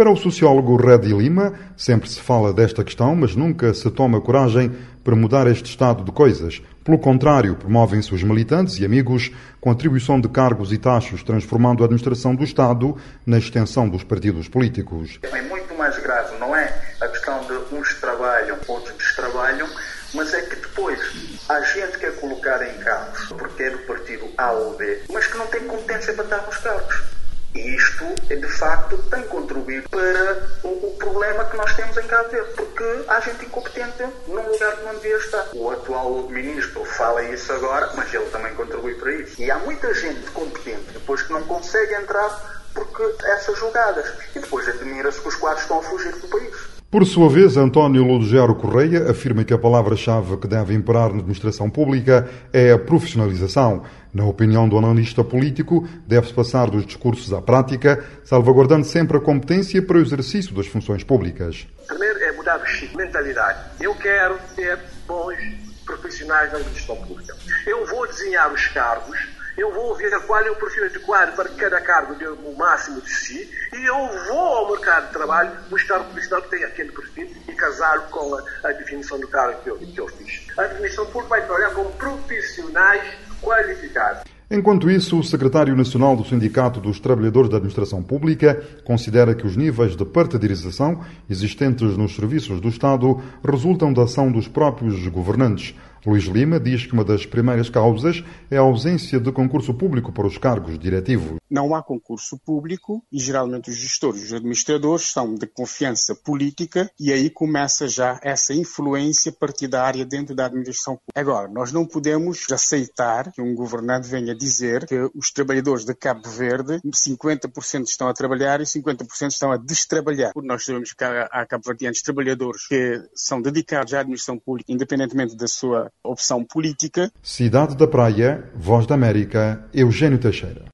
Para o sociólogo Redi Lima, sempre se fala desta questão, mas nunca se toma coragem para mudar este estado de coisas. Pelo contrário, promovem-se os militantes e amigos com atribuição de cargos e taxas, transformando a administração do Estado na extensão dos partidos políticos. É muito mais grave, não é a questão de uns trabalham, outros destrabalham, mas é que depois há gente que é colocada em cargos porque é do partido A ou B, mas que não tem competência para estar nos cargos. E isto, de facto, tem contribuído para o, o, problema que nós temos em Cabo Verde, porque há gente incompetente num lugar que não devia estar. O atual ministro fala isso agora, mas ele também contribui para isso. E há muita gente competente depois que não consegue entrar porque essas jogadas. E depois admira-se que os quadros estão a fugir do país. Por sua vez, António Ludogero Correia afirma que a palavra-chave que deve imperar na administração pública é a profissionalização. Na opinião do analista político, deve-se passar dos discursos à prática, salvaguardando sempre a competência para o exercício das funções públicas. Primeiro é mudar chip, mentalidade. Eu quero ter bons profissionais na administração pública. Eu vou desenhar os cargos eu vou ver qual é o perfil adequado para cada cargo dê o máximo de si e eu vou ao mercado de trabalho buscar o profissional que tem aquele perfil e casá-lo com a, a, definição do cargo que eu, que eu fiz. A administração pública vai trabalhar com profissionais qualificados. Enquanto isso, o secretário nacional do Sindicato dos Trabalhadores da Administração Pública considera que os níveis de partidarização existentes nos serviços do Estado resultam da ação dos próprios governantes. Luís Lima diz que uma das primeiras causas é a ausência de concurso público para os cargos diretivos. Não há concurso público e geralmente os gestores, os administradores são de confiança política e aí começa já essa influência partidária dentro da administração pública. Agora, nós não podemos aceitar que um governante venha dizer que os trabalhadores de Cabo Verde 50% estão a trabalhar e 50% estão a destrabalhar. Porque nós sabemos que há, há cabo-verdianos trabalhadores que são dedicados à administração pública, independentemente da sua opção política. Cidade da Praia, Voz da América, Eugênio Teixeira.